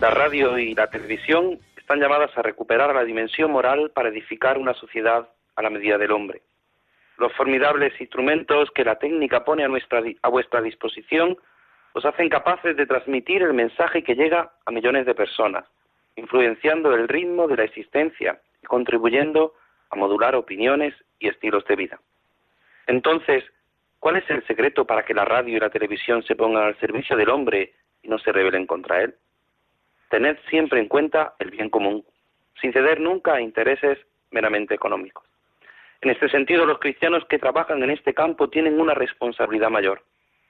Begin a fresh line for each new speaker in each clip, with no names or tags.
La
radio y la televisión están llamadas a recuperar la dimensión moral para edificar una sociedad a la medida del hombre. Los formidables instrumentos que la técnica pone a, nuestra, a vuestra disposición os hacen capaces de transmitir el mensaje que llega a millones de personas, influenciando el ritmo de la existencia y contribuyendo a modular opiniones y estilos de vida. Entonces, ¿cuál es el secreto para que la radio y la televisión se pongan al servicio del hombre y no se rebelen contra él? Tened siempre en cuenta el bien común, sin ceder nunca a intereses meramente económicos. En este sentido, los cristianos que trabajan en este campo tienen una responsabilidad mayor,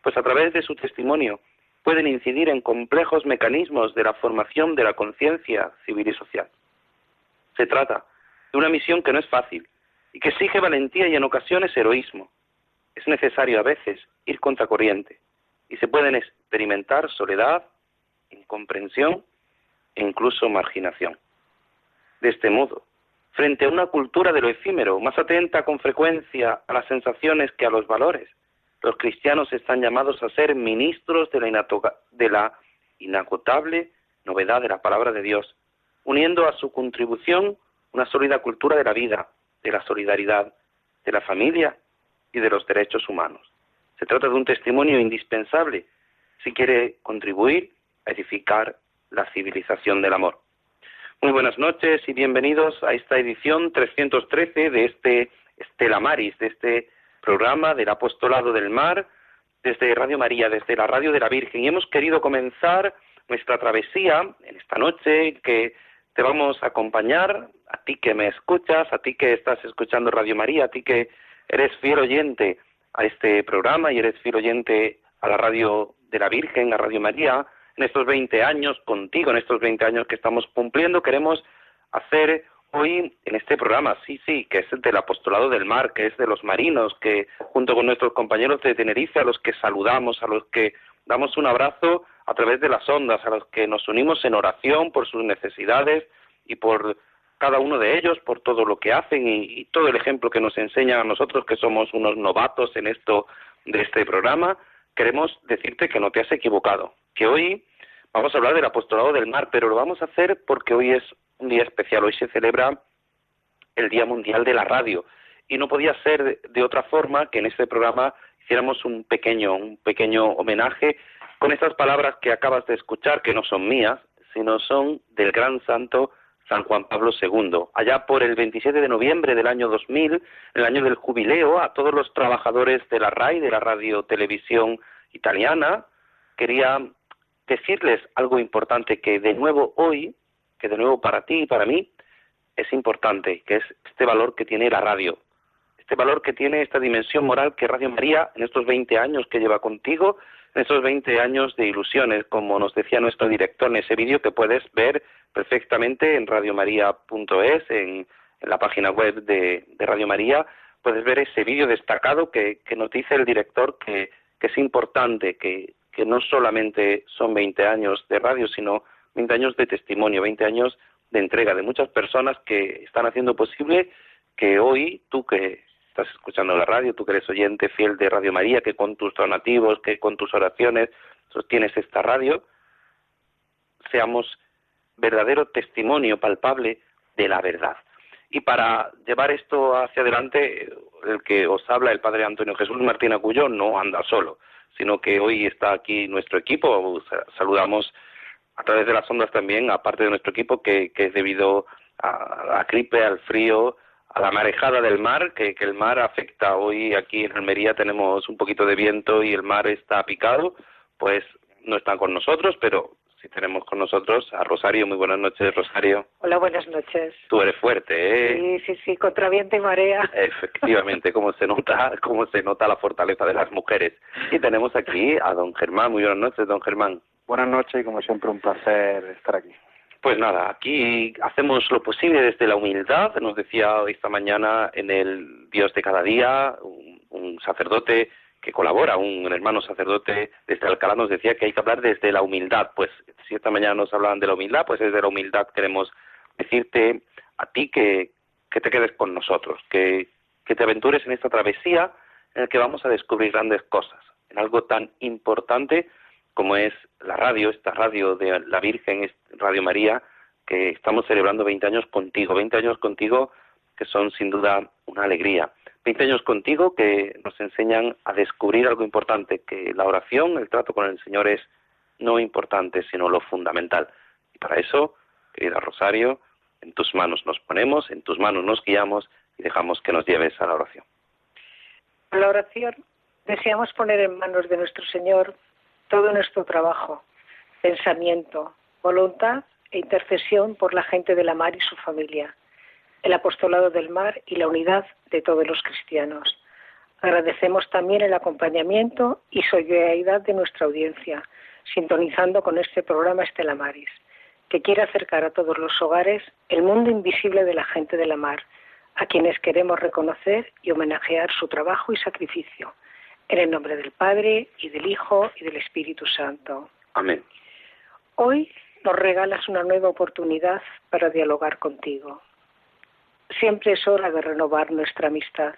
pues a través de su testimonio pueden incidir en complejos mecanismos de la formación de la conciencia civil y social. Se trata de una misión que no es fácil y que exige valentía y en ocasiones heroísmo. Es necesario a veces ir contracorriente y se pueden experimentar soledad, incomprensión incluso marginación. De este modo, frente a una cultura de lo efímero, más atenta con frecuencia a las sensaciones que a los valores, los cristianos están llamados a ser ministros de la, de la inagotable novedad de la palabra de Dios, uniendo a su contribución una sólida cultura de la vida, de la solidaridad, de la familia y de los derechos humanos. Se trata de un testimonio indispensable si quiere contribuir a edificar la civilización del amor. Muy buenas noches y bienvenidos a esta edición 313 de este Estela Maris, de este programa del Apostolado del Mar, desde Radio María, desde la Radio de la Virgen. Y hemos querido comenzar nuestra travesía en esta noche que te vamos a acompañar, a ti que me escuchas, a ti que estás escuchando Radio María, a ti que eres fiel oyente a este programa y eres fiel oyente a la Radio de la Virgen, a Radio María, en estos 20 años, contigo, en estos 20 años que estamos cumpliendo, queremos hacer hoy en este programa, sí, sí, que es del apostolado del mar, que es de los marinos, que junto con nuestros compañeros de Tenerife, a los que saludamos, a los que damos un abrazo a través de las ondas, a los que nos unimos en oración por sus necesidades y por cada uno de ellos, por todo lo que hacen y, todo el ejemplo que nos enseñan a nosotros, que somos unos novatos en esto de este programa, queremos decirte que no te has equivocado, que hoy vamos a hablar del apostolado del mar, pero lo vamos a hacer porque hoy es un día especial, hoy se celebra el Día Mundial de la Radio. Y no podía ser de, otra forma que en este programa hiciéramos un pequeño un pequeño homenaje con estas palabras que acabas de escuchar que no son mías, sino son del gran santo San Juan Pablo II. Allá por el 27 de noviembre del año 2000, el año del jubileo, a todos los trabajadores de la RAI, de la Radio Televisión Italiana, quería decirles algo importante que de nuevo hoy, que de nuevo para ti y para mí, es importante, que es este valor que tiene la radio, este valor que tiene esta dimensión moral que Radio María en estos 20 años que lleva contigo, en estos 20 años de ilusiones, como nos decía nuestro director en ese vídeo que puedes ver perfectamente en radiomaria.es, en, en la página web de, Radio María, puedes ver ese vídeo destacado que, nos dice el director que, que es importante, que, que no solamente son 20 años de radio, sino 20 años de testimonio, 20 años de entrega de muchas personas que están haciendo posible que hoy tú que estás escuchando la radio, tú que eres oyente fiel de Radio María, que con tus donativos, que con tus oraciones sostienes esta radio, seamos verdadero testimonio palpable de la verdad. Y para llevar esto hacia adelante, el que os habla, el Padre Antonio Jesús Martín Acuyo, no anda solo, sino que hoy está aquí nuestro equipo. Saludamos a través de las ondas también, aparte de nuestro equipo, que, es debido a la gripe, al frío, a la marejada del mar, que, que, el mar afecta. Hoy aquí en Almería tenemos un poquito de viento y el mar está picado, pues no están con nosotros, pero sí tenemos con nosotros a Rosario. Muy buenas noches, Rosario.
Hola, buenas noches.
Tú eres fuerte, ¿eh?
Sí, sí, sí, contra viento y marea.
Efectivamente, como se nota, como se nota la fortaleza de las mujeres. Y tenemos aquí a don Germán. Muy buenas noches, don Germán.
Buenas noches y como siempre un placer estar aquí.
Pues nada, aquí hacemos lo posible desde la humildad. Nos decía esta mañana en el Dios de cada día un sacerdote que colabora, un hermano sacerdote desde Alcalá nos decía que hay que hablar desde la humildad. Pues si esta mañana nos hablan de la humildad, pues desde la humildad queremos decirte a ti que, que te quedes con nosotros, que, que te aventures en esta travesía en la que vamos a descubrir grandes cosas, en algo tan importante como es la radio, esta radio de la Virgen, Radio María, que estamos celebrando 20 años contigo, 20 años contigo que son sin duda una alegría. 20 años contigo que nos enseñan a descubrir algo importante, que la oración, el trato con el Señor es no importante, sino lo fundamental. Y para eso, querida Rosario, en tus manos nos ponemos, en tus manos nos guiamos y dejamos que nos lleves a la oración.
La oración deseamos poner en manos de nuestro Señor todo nuestro trabajo, pensamiento, voluntad e intercesión por la gente de la mar y su familia el apostolado del mar y la unidad de todos los cristianos. Agradecemos también el acompañamiento y solidaridad de nuestra audiencia, sintonizando con este programa Estela Maris, que quiere acercar a todos los hogares el mundo invisible de la gente de la mar, a quienes queremos reconocer y homenajear su trabajo y sacrificio. En el nombre del Padre y del Hijo y del Espíritu Santo.
Amén.
Hoy nos regalas una nueva oportunidad para dialogar contigo. Siempre es hora de renovar nuestra amistad,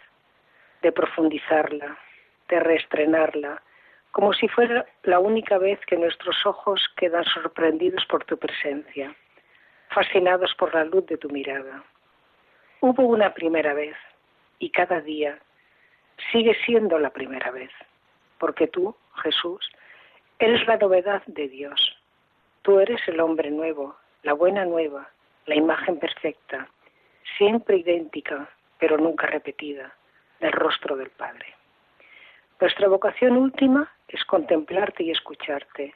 de profundizarla, de reestrenarla, como si fuera la única vez que nuestros ojos quedan sorprendidos por tu presencia, fascinados por la luz de tu mirada. Hubo una primera vez y cada día sigue siendo la primera vez, porque tú, Jesús, eres la novedad de Dios. Tú eres el hombre nuevo, la buena nueva, la imagen perfecta, siempre idéntica, pero nunca repetida, del rostro del Padre. Nuestra vocación última es contemplarte y escucharte.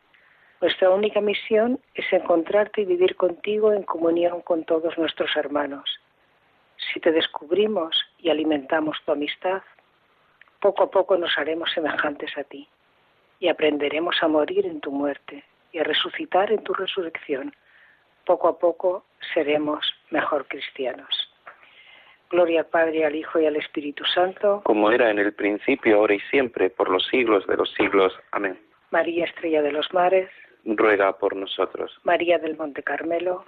Nuestra única misión es encontrarte y vivir contigo en comunión con todos nuestros hermanos. Si te descubrimos y alimentamos tu amistad, poco a poco nos haremos semejantes a ti y aprenderemos a morir en tu muerte y a resucitar en tu resurrección. Poco a poco seremos mejor cristianos. Gloria al Padre, al Hijo y al Espíritu Santo.
Como era en el principio, ahora y siempre, por los siglos de los siglos. Amén.
María Estrella de los Mares.
Ruega por nosotros.
María del Monte Carmelo.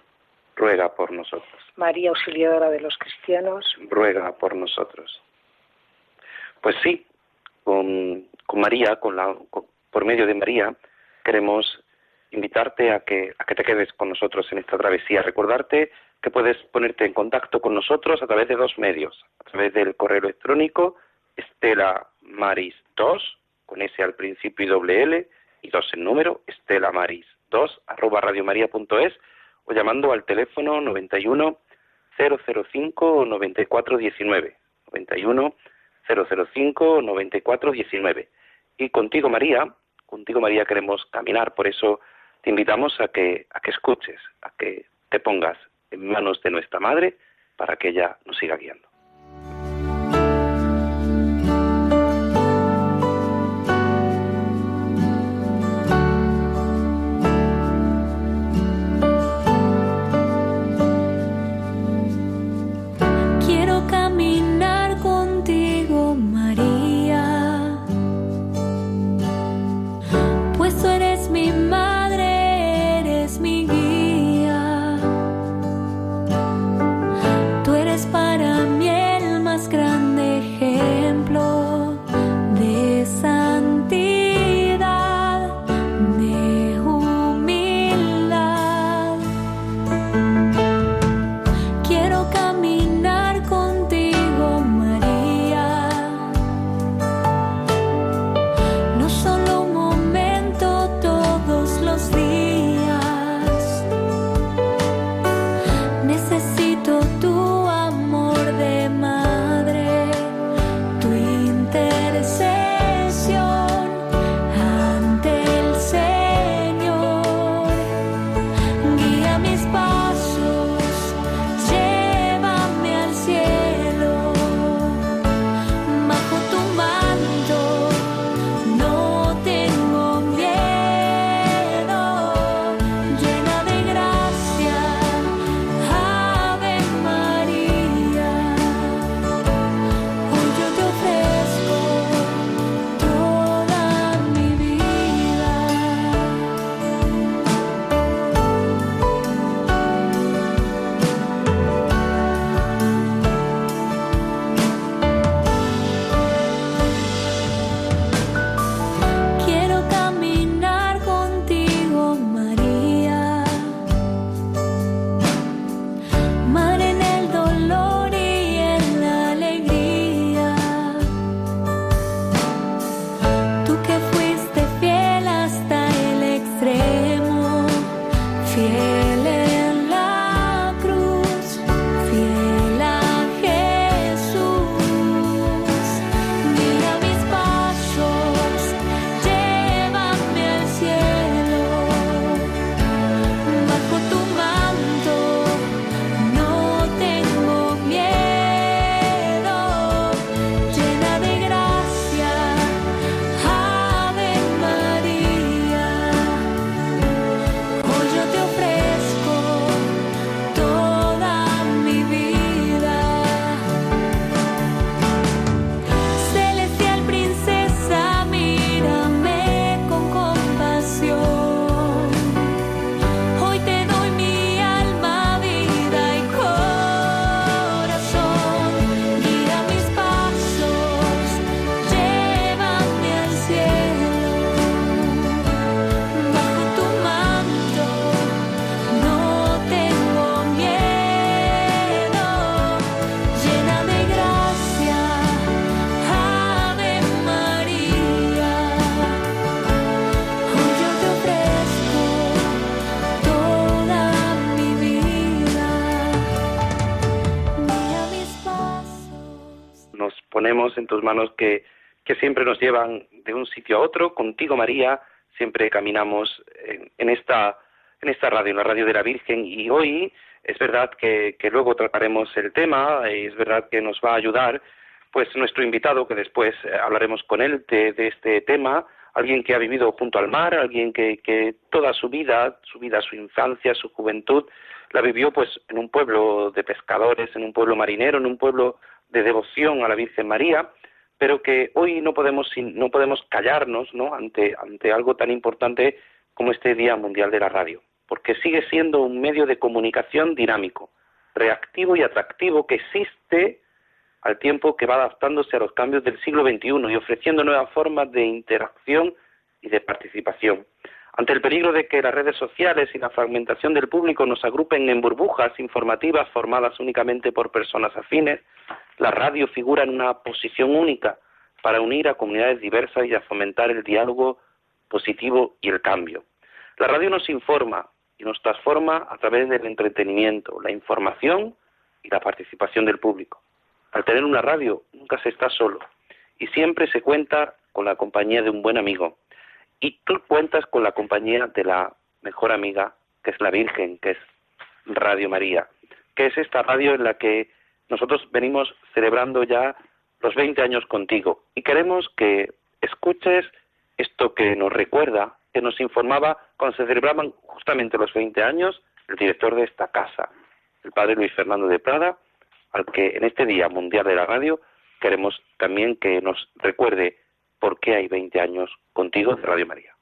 Ruega por nosotros.
María Auxiliadora de los Cristianos.
Ruega por nosotros. Pues sí, con, María, con la, por medio de María, queremos invitarte a que, a que te quedes con nosotros en esta travesía, recordarte que puedes ponerte en contacto con nosotros a través de dos medios, a través del correo electrónico Estela Maris 2, con ese al principio y doble L, y dos en número, Estela Maris 2, arroba radiomaria.es, o llamando al teléfono 91 005 9419, 91 005 9419. Y contigo María, contigo María queremos caminar, por eso te invitamos a que, a que escuches, a que te pongas en manos de nuestra Madre para que ella nos siga guiando. Ponemos en tus manos que, siempre nos llevan de un sitio a otro. Contigo, María, siempre caminamos en, esta, en esta radio, en la radio de la Virgen. Y hoy es verdad que, luego trataremos el tema, y es verdad que nos va a ayudar pues nuestro invitado, que después eh, hablaremos con él de, de, este tema, alguien que ha vivido junto al mar, alguien que, que toda su vida, su vida, su infancia, su juventud, la vivió pues en un pueblo de pescadores, en un pueblo marinero, en un pueblo de devoción a la Virgen María, pero que hoy no podemos no podemos callarnos, ¿no? ante ante algo tan importante como este Día Mundial de la Radio, porque sigue siendo un medio de comunicación dinámico, reactivo y atractivo que existe al tiempo que va adaptándose a los cambios del siglo XXI y ofreciendo nuevas formas de interacción y de participación. Ante el peligro de que las redes sociales y la fragmentación del público nos agrupen en burbujas informativas formadas únicamente por personas afines, la radio figura en una posición única para unir a comunidades diversas y a fomentar el diálogo positivo y el cambio. La radio nos informa y nos transforma a través del entretenimiento, la información y la participación del público. Al tener una radio nunca se está solo y siempre se cuenta con la compañía de un buen amigo, y tú cuentas con la compañía de la mejor amiga, que es la Virgen, que es Radio María, que es esta radio en la que nosotros venimos celebrando ya los 20 años contigo y queremos que escuches esto que nos recuerda, que nos informaba cuando se celebraban justamente los 20 años el director de esta casa, el padre Luis Fernando de Prada, al que en este Día Mundial de la Radio queremos también que nos recuerde por qué hay 20 años contigo de Radio María.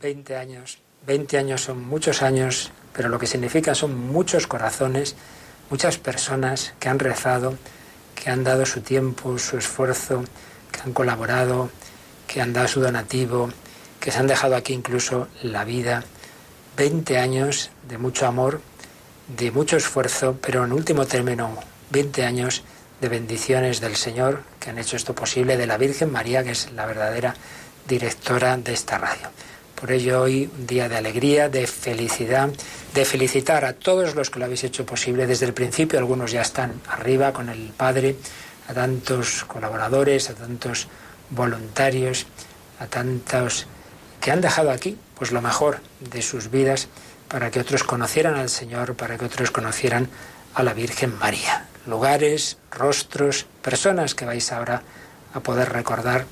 20 años. 20 años son muchos años, pero lo que significa son muchos corazones, muchas personas que han rezado, que han dado su tiempo, su esfuerzo, que han colaborado, que han dado su donativo, que se han dejado aquí incluso la vida. 20 años de mucho amor, de mucho esfuerzo, pero en último término, 20 años de bendiciones del Señor que han hecho esto posible, de la Virgen María, que es la verdadera directora de esta radio. Por ello hoy un día de alegría, de felicidad, de felicitar a todos los que lo habéis hecho posible desde el principio. Algunos ya están arriba con el Padre, a tantos colaboradores, a tantos voluntarios, a tantos que han dejado aquí pues lo mejor de sus vidas para que otros conocieran al Señor, para que otros conocieran a la Virgen María. Lugares, rostros, personas que vais ahora a poder recordar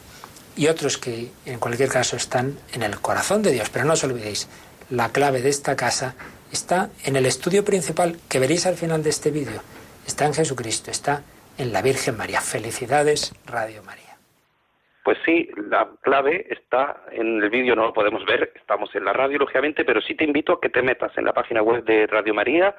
y otros que en cualquier caso están en el corazón de Dios. Pero no os olvidéis, la clave de esta casa está en el estudio principal que veréis al final de este vídeo. Está en Jesucristo, está en la Virgen María. Felicidades, Radio María.
Pues sí, la clave está en el vídeo, no lo podemos ver, estamos en la radio, lógicamente, pero sí te invito a que te metas en la página web de Radio María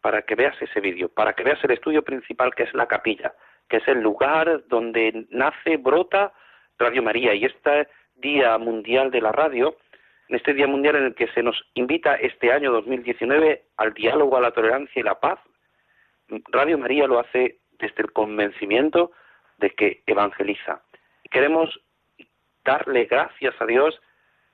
para que veas ese vídeo, para que veas el estudio principal que es la capilla, que es el lugar donde nace, brota Radio María y este Día Mundial de la Radio, en este Día Mundial en el que se nos invita este año 2019 al diálogo, a la tolerancia y la paz, Radio María lo hace desde el convencimiento de que evangeliza. Queremos darle gracias a Dios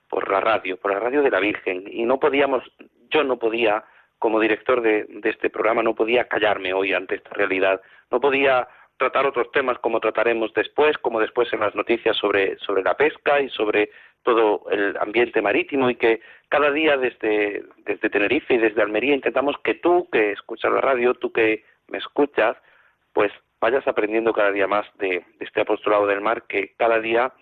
por la radio, por la radio de la Virgen. Y no podíamos, yo no podía, como director de, de este programa, no podía callarme hoy ante esta realidad. No podía tratar otros temas como trataremos después, como después en las noticias sobre, sobre la pesca y sobre todo el ambiente marítimo y que cada día desde, desde Tenerife y desde Almería intentamos que tú que escuchas la radio, tú que me escuchas, pues vayas aprendiendo cada día más de, de este apostolado del mar que cada día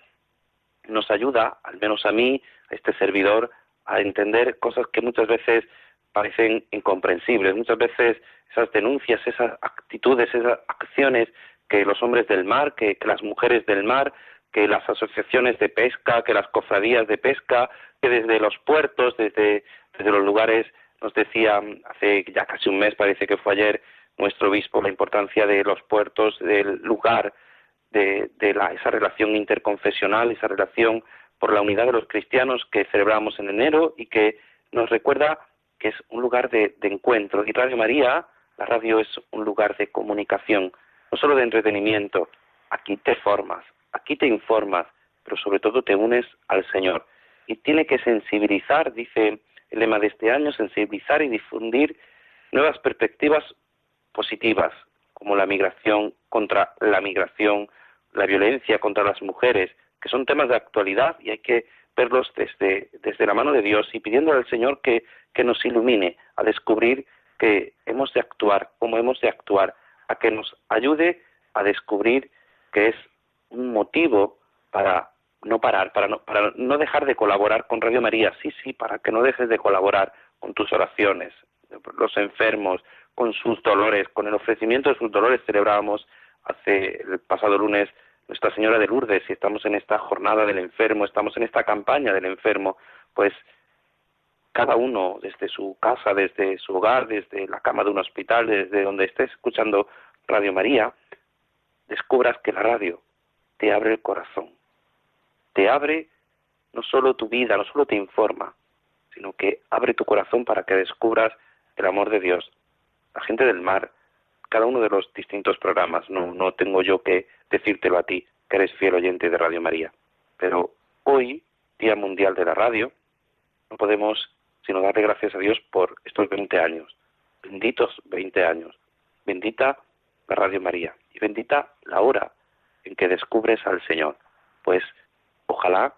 nos ayuda, al menos a mí, a este servidor, a entender cosas que muchas veces parecen incomprensibles. Muchas veces esas denuncias, esas actitudes, esas acciones que los hombres del mar, que, las mujeres del mar, que las asociaciones de pesca, que las cofradías de pesca, que desde los puertos, desde, desde los lugares, nos decía hace ya casi un mes, parece que fue ayer, nuestro obispo, la importancia de los puertos, del lugar, de, de la, esa relación interconfesional, esa relación por la unidad de los cristianos que celebramos en enero y que nos recuerda que es un lugar de, encuentro. Y Radio María, la radio es un lugar de comunicación, no solo de entretenimiento. Aquí te formas, aquí te informas, pero sobre todo te unes al Señor. Y tiene que sensibilizar, dice el lema de este año, sensibilizar y difundir nuevas perspectivas positivas, como la migración, contra la migración, la violencia contra las mujeres, que son temas de actualidad y hay que verlos desde, desde la mano de Dios y pidiendo al Señor que, que nos ilumine a descubrir que hemos de actuar, cómo hemos de actuar, a que nos ayude a descubrir que es un motivo para no parar, para no, para no dejar de colaborar con Radio María, sí, sí, para que no dejes de colaborar con tus oraciones, los enfermos, con sus dolores, con el ofrecimiento de sus dolores celebrábamos hace el pasado lunes Nuestra Señora de Lourdes y estamos en esta jornada del enfermo, estamos en esta campaña del enfermo, pues cada uno desde su casa, desde su hogar, desde la cama de un hospital, desde donde estés escuchando Radio María, descubras que la radio te abre el corazón, te abre no solo tu vida, no solo te informa, sino que abre tu corazón para que descubras el amor de Dios. La gente del mar, cada uno de los distintos programas, no, no tengo yo que decírtelo a ti, que eres fiel oyente de Radio María. Pero hoy, Día Mundial de la Radio, no podemos sino darle gracias a Dios por estos 20 años. Benditos 20 años. Bendita la Radio María y bendita la hora en que descubres al Señor. Pues ojalá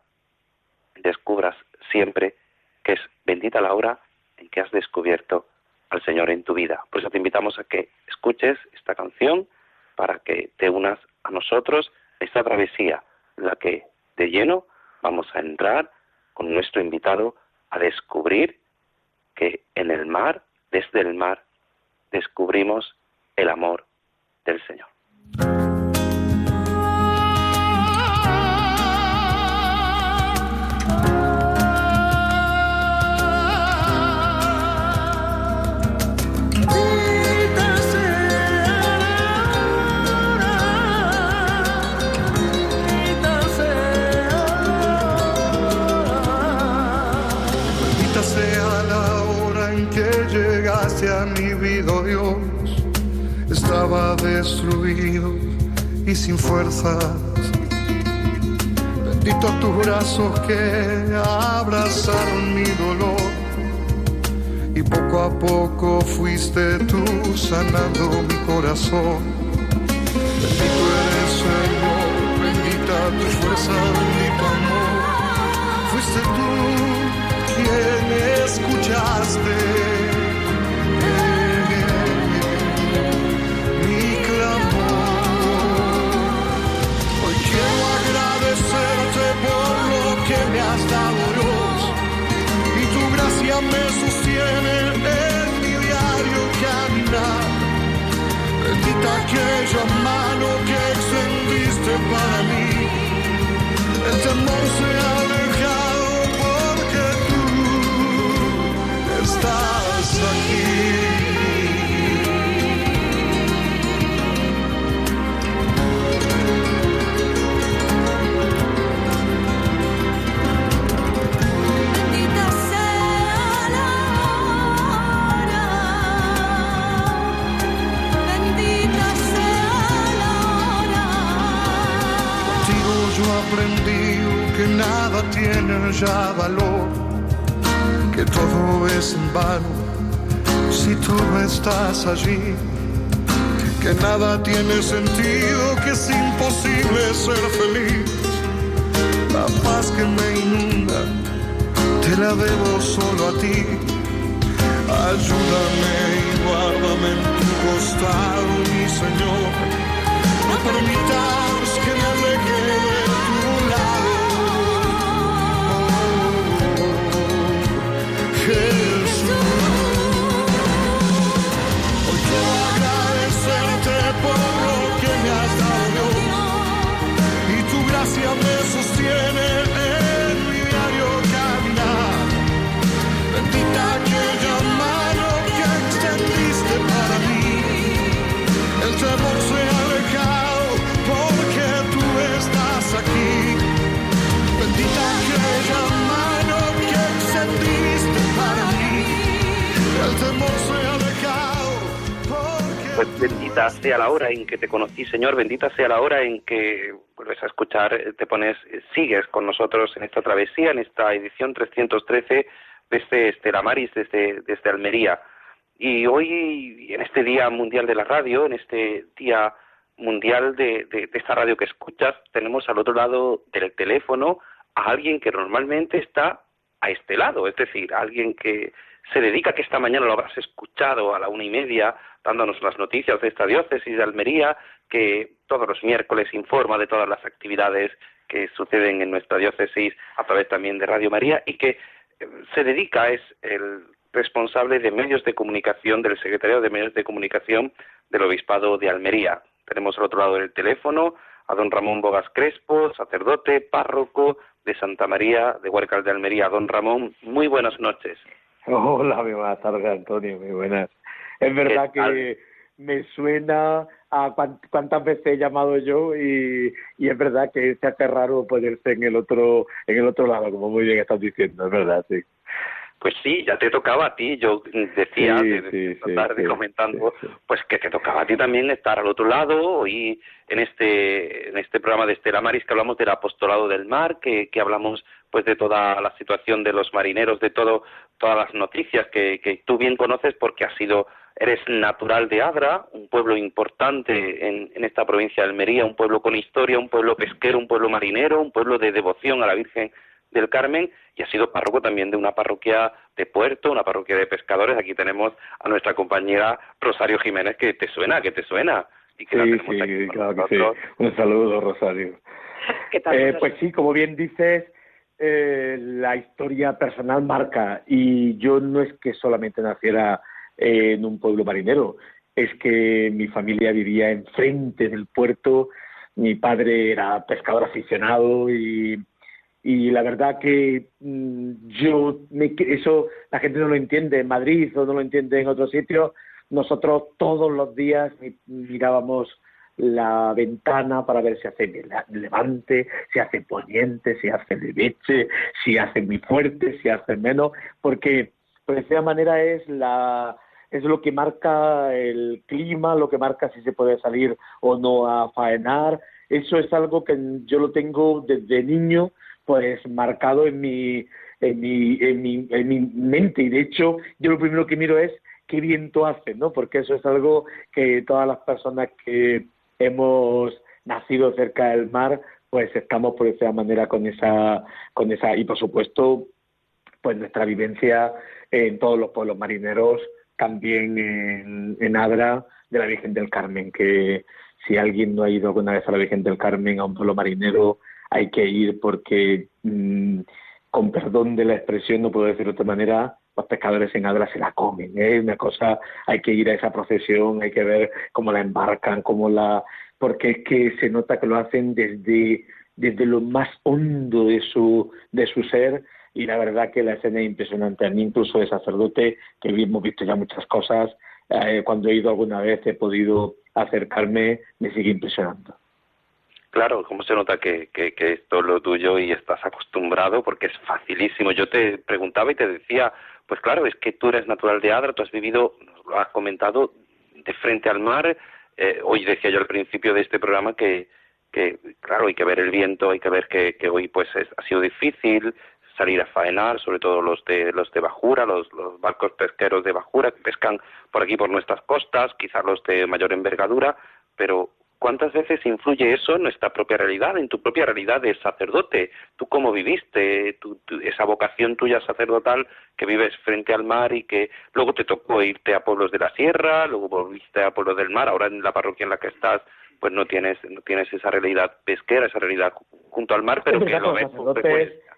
descubras siempre que es bendita la hora en que has descubierto al Señor en tu vida. Por eso te invitamos a que escuches esta canción para que te unas a nosotros en esta travesía la que de lleno vamos a entrar con nuestro invitado a descubrir que en el mar, desde el mar, descubrimos el amor del Señor.
Estaba destruido y sin fuerzas. Bendito tus brazos que abrazaron mi dolor. Y poco a poco fuiste tú sanando mi corazón. Bendito eres Señor, bendita tu fuerza, bendito amor. Fuiste tú quien escuchaste me sostiene en mi diario caminar. Bendita aquella mano que extendiste para mí. El temor se ha alejado porque tú estás aquí. Ya valor, que todo es en vano si tú no estás allí, que nada tiene sentido, que es imposible ser feliz. La paz que me inunda, te la debo solo a ti. Ayúdame y guárdame en tu costado, mi Señor. No permitas que me aleje bendita
sea la hora en que te conocí, Señor, bendita sea la hora en que a escuchar, eh, te pones, eh, sigues con nosotros en esta travesía, en esta edición 313 desde Estela Maris, desde, desde Almería. Y hoy, en este Día Mundial de la Radio, en este Día mundial de, de, esta radio que escuchas, tenemos al otro lado del teléfono a alguien que normalmente está a este lado, es decir, alguien que se dedica, que esta mañana lo habrás escuchado a la una y media, dándonos las noticias de esta diócesis de Almería, que todos los miércoles informa de todas las actividades que suceden en nuestra diócesis a través también de Radio María y que eh, se dedica, es el responsable de medios de comunicación del Secretario de Medios de Comunicación del Obispado de Almería. Tenemos al otro lado del teléfono a don Ramón Bogas Crespo, sacerdote, párroco de Santa María de Huercal de Almería. Don Ramón, muy buenas noches.
Hola, muy buenas tardes, Antonio, muy buenas. Es verdad que me suena a cuántas veces he llamado yo y, y, es verdad que se hace raro ponerse en el otro en el otro lado, como muy bien estás diciendo, es verdad, sí.
Pues sí, ya te tocaba a ti. Yo decía sí, tarde comentando, pues que te tocaba a ti también estar al otro lado y en este en este programa de Estela Maris que hablamos del apostolado del mar, que, que hablamos pues de toda la situación de los marineros, de todo todas las noticias que, que tú bien conoces porque has sido eres natural de Adra, un pueblo importante en, en esta provincia de Almería, un pueblo con historia, un pueblo pesquero, un pueblo marinero, un pueblo de devoción a la Virgen del Carmen y ha sido párroco también de una parroquia de puerto, una parroquia de pescadores. Aquí tenemos a nuestra compañera Rosario Jiménez, que te suena, que te suena.
Y que sí, sí, claro que sí. Un saludo, Rosario.
¿Qué tal,
eh, pues sí, como bien dices, eh, la historia personal marca y yo no es que solamente naciera en un pueblo marinero, es que mi familia vivía enfrente del puerto, mi padre era pescador aficionado y la verdad que mm, yo eso la gente no lo entiende en Madrid o no lo entiende en otros sitios nosotros todos los días mirábamos la ventana para ver si hace levante, si hace poniente, si hace leche, si hace muy fuerte, si hace menos, porque de esa manera es la es lo que marca el clima, lo que marca si se puede salir o no a faenar. Eso es algo que yo lo tengo desde niño pues marcado en mi, en mi, en mi, en mi mente y de hecho yo lo primero que miro es qué viento hace, ¿no? Porque eso es algo que todas las personas que hemos nacido cerca del mar, pues estamos por esa manera con esa, con esa, y por supuesto, pues nuestra vivencia en todos los pueblos marineros, también en, en Adra de la Virgen del Carmen, que si alguien no ha ido alguna vez a la Virgen del Carmen, a un pueblo marinero, hay que ir porque, mm, con perdón de la expresión, no puedo decir de otra manera, los pescadores en Adra se la comen. ¿eh? una cosa, hay que ir a esa procesión, hay que ver cómo la embarcan, cómo la. porque es que se nota que lo hacen desde, desde lo más hondo de su, de su ser y la verdad que la escena es impresionante. A mí, incluso de sacerdote, que hemos visto ya muchas cosas, eh, cuando he ido alguna vez he podido acercarme, me sigue impresionando.
Claro, como se nota que, que, que esto es lo tuyo y estás acostumbrado porque es facilísimo. Yo te preguntaba y te decía, pues claro, es que tú eres natural de Adra, tú has vivido, lo has comentado, de frente al mar. Eh, hoy decía yo al principio de este programa que, que, claro, hay que ver el viento, hay que ver que, hoy pues ha sido difícil salir a faenar, sobre todo los de los de bajura, los, los barcos pesqueros de bajura que pescan por aquí por nuestras costas, quizás los de mayor envergadura, pero ¿Cuántas veces influye eso en nuestra propia realidad, en tu propia realidad de sacerdote? ¿Tú cómo viviste esa vocación tuya sacerdotal que vives frente al mar y que luego te tocó irte a pueblos de la sierra, luego volviste a pueblos del mar, ahora en la parroquia en la que estás pues no tienes no tienes esa realidad pesquera, esa realidad junto al mar, pero que lo ves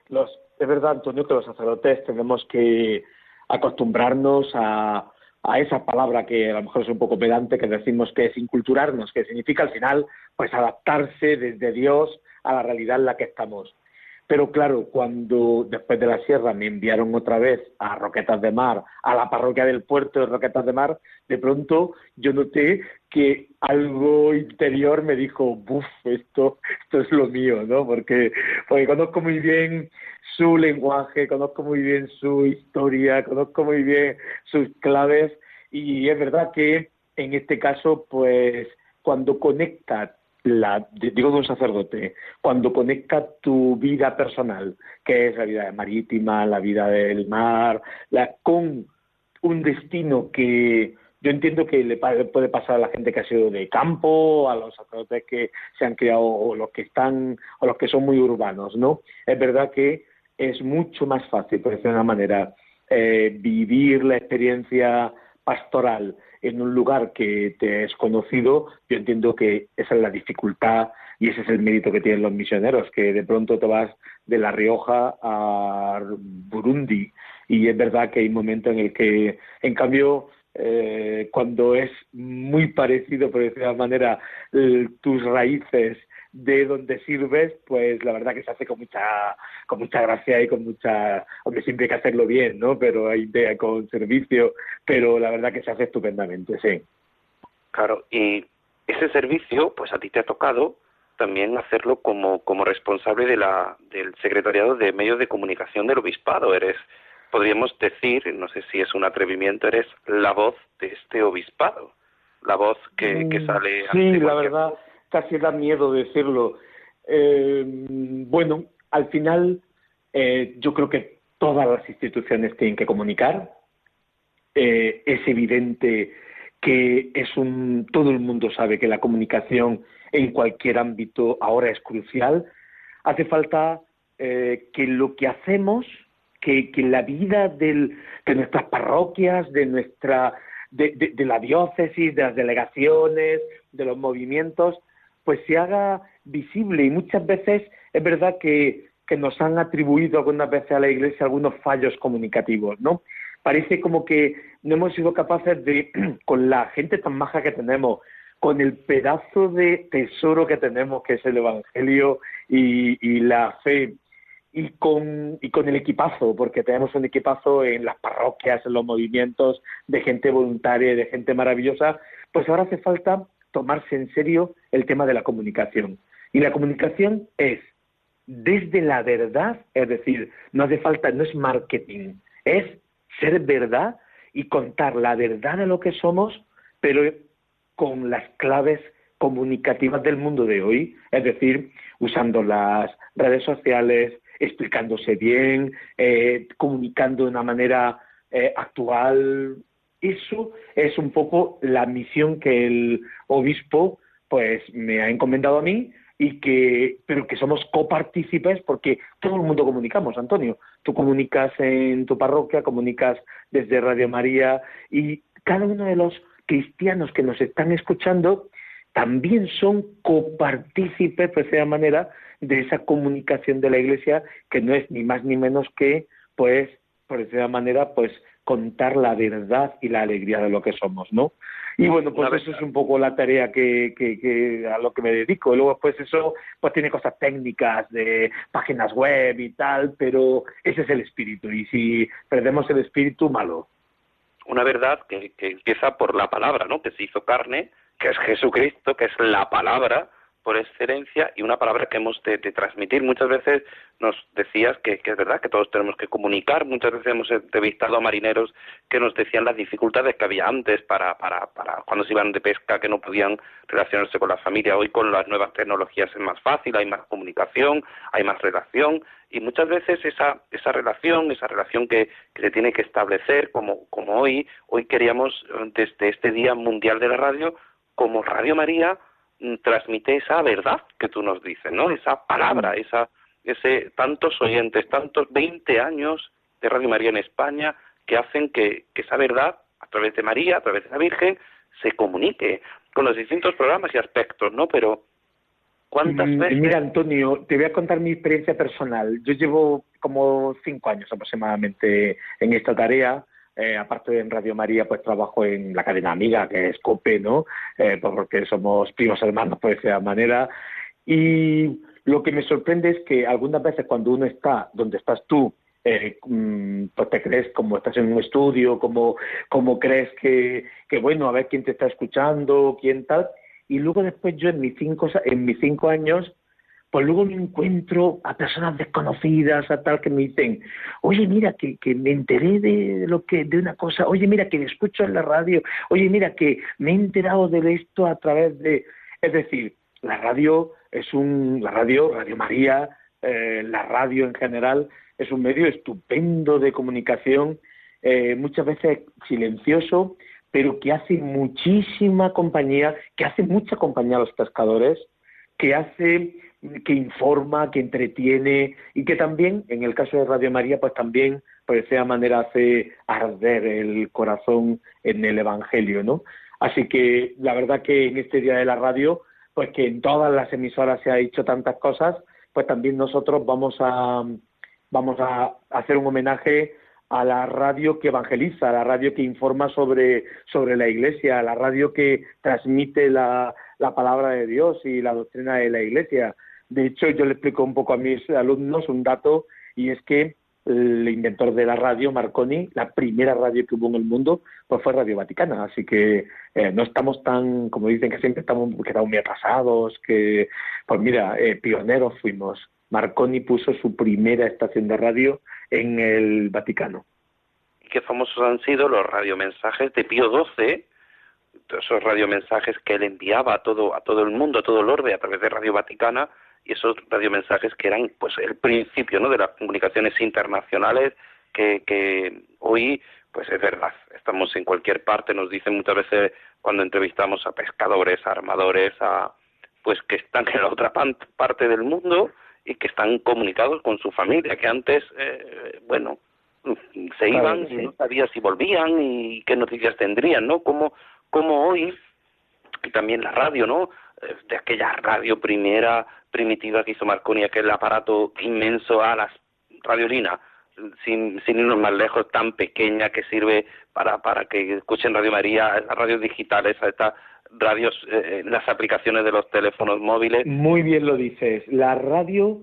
los, Es verdad, Antonio, que los sacerdotes tenemos que acostumbrarnos a a esa palabra que a lo mejor es un poco pedante, que decimos que es inculturarnos, que significa al final pues adaptarse desde Dios a la realidad en la que estamos. Pero claro, cuando después de la sierra me enviaron otra vez a Roquetas de Mar, a la parroquia del puerto de Roquetas de Mar, de pronto yo noté que algo interior me dijo, buf, esto, esto es lo mío, ¿no? Porque, porque conozco muy bien su lenguaje, conozco muy bien su historia, conozco muy bien sus claves y es verdad que en este caso, pues cuando conecta la, digo de un sacerdote, cuando conecta tu vida personal, que es la vida marítima, la vida del mar, la, con un destino que yo entiendo que le puede pasar a la gente que ha sido de campo, a los sacerdotes que se han criado o los que están o los que son muy urbanos, ¿no? Es verdad que es mucho más fácil, por decirlo de una manera, eh, vivir la experiencia pastoral en un lugar que te es conocido, yo entiendo que esa es la dificultad y ese es el mérito que tienen los misioneros, que de pronto te vas de La Rioja a Burundi y es verdad que hay momentos en el que, en cambio, eh, cuando es muy parecido, por decirlo de alguna manera, tus raíces de donde sirves, pues la verdad que se hace con mucha, con mucha gracia y con mucha, hombre, siempre hay que hacerlo bien, ¿no? Pero hay con servicio, pero la verdad que se hace estupendamente, sí.
Claro, y ese servicio, pues a ti te ha tocado también hacerlo como, como responsable de la, del secretariado de medios de comunicación del obispado. Eres, podríamos decir, no sé si es un atrevimiento, eres la voz de este obispado, la voz que, que mm, sale.
Sí, la verdad casi da miedo decirlo. Eh, bueno, al final eh, yo creo que todas las instituciones tienen que comunicar. Eh, es evidente que es un todo el mundo sabe que la comunicación en cualquier ámbito ahora es crucial. Hace falta que lo que hacemos, que, la vida de nuestras parroquias, de nuestra de, la diócesis, de las delegaciones, de los movimientos, pues se haga visible y muchas veces es verdad que, nos han atribuido algunas veces a la Iglesia algunos fallos comunicativos, ¿no? Parece como que no hemos sido capaces de, con la gente tan maja que tenemos, con el pedazo de tesoro que tenemos, que es el Evangelio y, la fe, y con, y con el equipazo, porque tenemos un equipazo en las parroquias, en los movimientos, de gente voluntaria, de gente maravillosa, pues ahora hace falta tomarse en serio el tema de la comunicación. Y la comunicación es desde la verdad, es decir, no hace falta, no es marketing, es ser verdad y contar la verdad de lo que somos, pero con las claves comunicativas del mundo de hoy, es decir, usando las redes sociales, explicándose bien, eh, comunicando de una manera eh, actual, eso es un poco la misión que el obispo pues me ha encomendado a mí y que pero que somos copartícipes porque todo el mundo comunicamos, Antonio. Tú comunicas en tu parroquia, comunicas desde Radio María y cada uno de los cristianos que nos están escuchando también son copartícipes, de esa manera, de esa comunicación de la Iglesia que no es ni más ni menos que, pues, por esa manera, pues contar la verdad y la alegría de lo que somos, ¿no? Y bueno, pues eso es un poco la tarea que, que, a lo que me dedico. Y luego, pues eso, pues tiene cosas técnicas de páginas web y tal, pero ese es el espíritu. Y si perdemos el espíritu, malo.
Una verdad que, que empieza por la palabra, ¿no? Que se hizo carne, que es Jesucristo, que es la palabra, por excelencia y una palabra que hemos de, transmitir. Muchas veces nos decías que, es verdad que todos tenemos que comunicar. Muchas veces hemos entrevistado a marineros que nos decían las dificultades que había antes para, para, para cuando se iban de pesca, que no podían relacionarse con la familia. Hoy con las nuevas tecnologías es más fácil, hay más comunicación, hay más relación y muchas veces esa, esa relación, esa relación que, que se tiene que establecer, como, como hoy, hoy queríamos desde este Día Mundial de la Radio, como Radio María, transmite esa verdad que tú nos dices, ¿no? Esa palabra, esa, ese tantos oyentes, tantos 20 años de Radio María en España que hacen que, esa verdad, a través de María, a través de la Virgen, se comunique con los distintos programas y aspectos, ¿no? Pero ¿cuántas mm, veces?
Mira, Antonio, te voy a contar mi experiencia personal. Yo llevo como cinco años aproximadamente en esta tarea eh, aparte de en Radio María, pues trabajo en la cadena amiga, que es COPE, ¿no? Eh, porque somos primos hermanos, por decir manera. Y lo que me sorprende es que algunas veces cuando uno está donde estás tú, eh, mm, pues te crees como estás en un estudio, como, como crees que, que, bueno, a ver quién te está escuchando, quién tal. Y luego después yo en mis cinco, en mis cinco años pues luego me encuentro a personas desconocidas, a tal que me dicen, oye, mira, que, me enteré de lo que, de una cosa, oye, mira, que me escucho en la radio, oye, mira, que me he enterado de esto a través de, es decir, la radio es un, la radio, Radio María, eh, la radio en general, es un medio estupendo de comunicación, eh, muchas veces silencioso, pero que hace muchísima compañía, que hace mucha compañía a los pescadores, que hace, que informa, que entretiene y que también, en el caso de Radio María, pues también, pues esa manera hace arder el corazón en el Evangelio, ¿no? Así que la verdad que en este Día de la Radio, pues que en todas las emisoras se ha dicho tantas cosas, pues también nosotros vamos a, vamos a hacer un homenaje a la radio que evangeliza, a la radio que informa sobre, sobre la Iglesia, a la radio que transmite la, la palabra de Dios y la doctrina de la Iglesia. De hecho, yo le explico un poco a mis alumnos un dato y es que el inventor de la radio, Marconi, la primera radio que hubo en el mundo, pues fue Radio Vaticana. Así que eh, no estamos tan, como dicen que siempre estamos quedado muy atrasados, que, pues mira, eh, pioneros fuimos. Marconi puso su primera estación de radio en el Vaticano.
Y qué famosos han sido los radiomensajes de Pío XII, esos radiomensajes que él enviaba a todo, a todo el mundo, a todo el orbe, a través de Radio Vaticana, y esos radiomensajes que eran pues el principio ¿no? de las comunicaciones internacionales que, que hoy pues es verdad estamos en cualquier parte nos dicen muchas veces cuando entrevistamos a pescadores a armadores a pues que están en la otra parte del mundo y que están comunicados con su familia que antes eh, bueno se iban y no sabía si volvían y qué noticias tendrían no como como hoy y también la radio no eh, de aquella radio primera primitiva que hizo Marconi, aquel aparato inmenso a las radiolinas, sin, sin irnos más lejos, tan pequeña que sirve para, para que escuchen Radio María, las radios digitales, estas radios, eh, las aplicaciones de los teléfonos móviles.
Muy bien lo dices. La radio,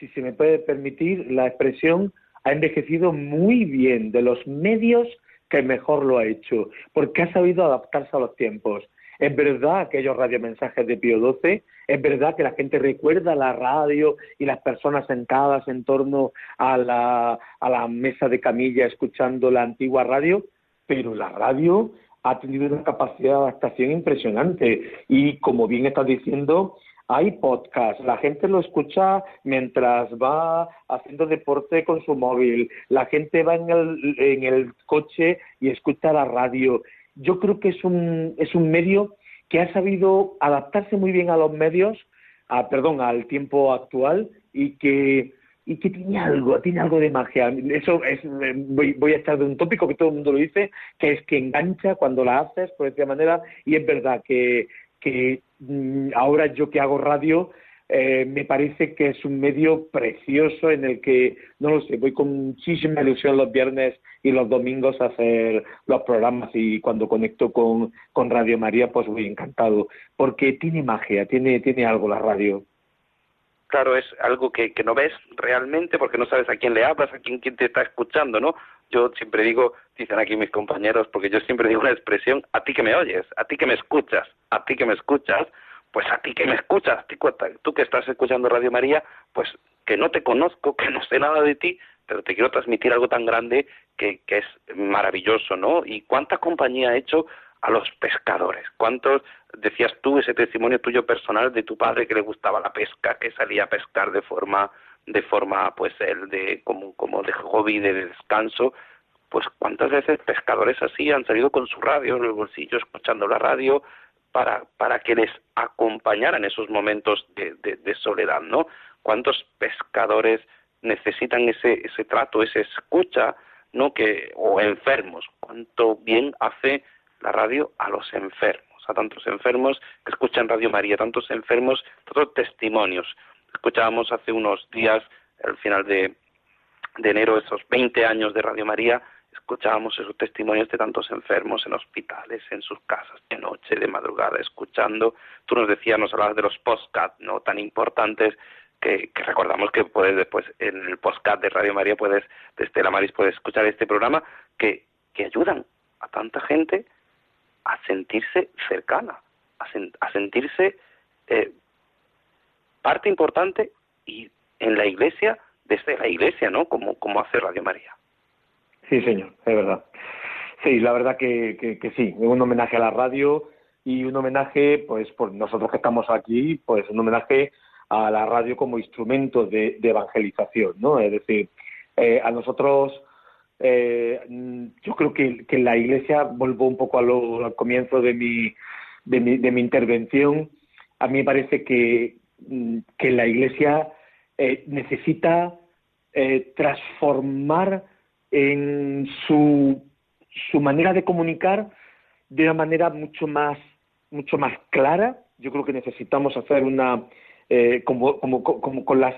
si se me puede permitir la expresión, ha envejecido muy bien de los medios que mejor lo ha hecho, porque ha sabido adaptarse a los tiempos. Es verdad aquellos radiomensajes de Pío XII, es verdad que la gente recuerda la radio y las personas sentadas en torno a la, a la mesa de camilla escuchando la antigua radio, pero la radio ha tenido una capacidad de adaptación impresionante. Y como bien estás diciendo, hay podcast, la gente lo escucha mientras va haciendo deporte con su móvil, la gente va en el, en el coche y escucha la radio yo creo que es un, es un medio que ha sabido adaptarse muy bien a los medios, a, perdón, al tiempo actual y que y que tiene algo, tiene algo de magia. Eso es, voy, voy a estar de un tópico que todo el mundo lo dice, que es que engancha cuando la haces, por esta manera, y es verdad que, que mm, ahora yo que hago radio, eh, me parece que es un medio precioso en el que, no lo sé, voy con muchísima ilusión los viernes y los domingos a hacer los programas y cuando conecto con, con Radio María, pues voy encantado, porque tiene magia, tiene, tiene algo la radio.
Claro, es algo que, que no ves realmente porque no sabes a quién le hablas, a quién, quién te está escuchando, ¿no? Yo siempre digo, dicen aquí mis compañeros, porque yo siempre digo una expresión, a ti que me oyes, a ti que me escuchas, a ti que me escuchas, pues a ti que me escuchas, tú que estás escuchando Radio María, pues que no te conozco, que no sé nada de ti, pero te quiero transmitir algo tan grande que, que es maravilloso, ¿no? Y cuánta compañía ha hecho a los pescadores. ¿Cuántos decías tú ese testimonio tuyo personal de tu padre que le gustaba la pesca, que salía a pescar de forma de forma pues el de como como de hobby de descanso? Pues cuántas veces pescadores así han salido con su radio en el bolsillo escuchando la radio, para, para que les acompañaran esos momentos de, soledad, ¿no? ¿Cuántos pescadores necesitan ese, ese trato, esa escucha, ¿no? Que, o enfermos, cuánto bien hace la radio a los enfermos, a tantos enfermos que escuchan Radio María, tantos enfermos, tantos testimonios. Escuchábamos hace unos días, al final de, de enero, esos 20 años de Radio María, escuchábamos esos testimonios de tantos enfermos en hospitales, en sus casas, de noche, de madrugada, escuchando. Tú nos decías, nos hablabas de los postcat, ¿no? Tan importantes que, recordamos que puedes después en el postcat de Radio María puedes, desde la Maris puedes escuchar este programa que, que ayudan a tanta gente a sentirse cercana, a, sentirse eh, parte importante y en la iglesia, desde la iglesia, ¿no? Como, como hace Radio María.
Sí, señor, es verdad. Sí, la verdad que, que, sí, un homenaje a la radio y un homenaje, pues, por nosotros que estamos aquí, pues un homenaje a la radio como instrumento de, evangelización, ¿no? Es decir, eh, a nosotros eh, yo creo que, que, la Iglesia, vuelvo un poco al comienzo de mi, de mi, de mi intervención, a mí me parece que, que la Iglesia eh, necesita eh, transformar en su, su manera de comunicar de una manera mucho más, mucho más clara. Yo creo que necesitamos hacer una, eh, como, como, como con las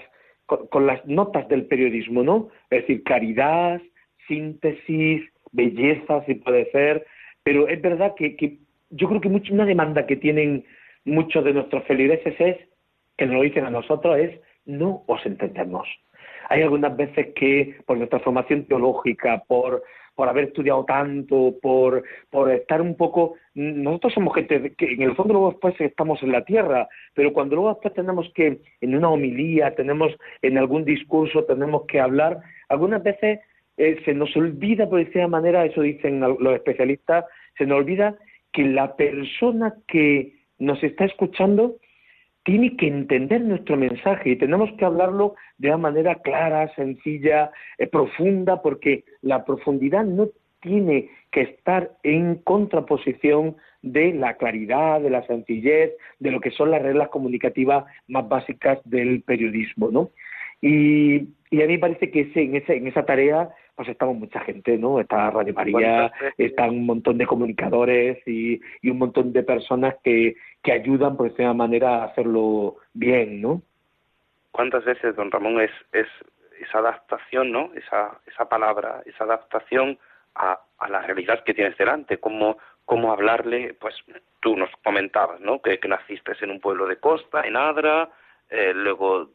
con, las notas del periodismo, ¿no? Es decir, claridad, síntesis, belleza, si puede ser, pero es verdad que, que yo creo que mucho, una demanda que tienen muchos de nuestros feligreses es, que nos lo dicen a nosotros, es no os entendemos. Hay algunas veces que por nuestra formación teológica, por, por haber estudiado tanto, por, por estar un poco... Nosotros somos gente que en el fondo luego después estamos en la tierra, pero cuando luego después tenemos que, en una homilía, tenemos en algún discurso, tenemos que hablar, algunas veces eh, se nos olvida, por decir manera, eso dicen los especialistas, se nos olvida que la persona que nos está escuchando tiene que entender nuestro mensaje y tenemos que hablarlo de una manera clara, sencilla, eh, profunda, porque la profundidad no tiene que estar en contraposición de la claridad, de la sencillez, de lo que son las reglas comunicativas más básicas del periodismo, ¿no? Y, a mí me parece que en, ese, en esa tarea pues estamos mucha gente, ¿no? Está Radio María, están un montón de comunicadores y, y un montón de personas que, que ayudan, por esa manera, a hacerlo bien, ¿no?
¿Cuántas veces, don Ramón, es, es esa adaptación, ¿no? Esa, esa palabra, esa adaptación a, a la realidad que tienes delante, cómo, cómo hablarle, pues tú nos comentabas, ¿no? Que, que naciste en un pueblo de costa, en Adra, eh, luego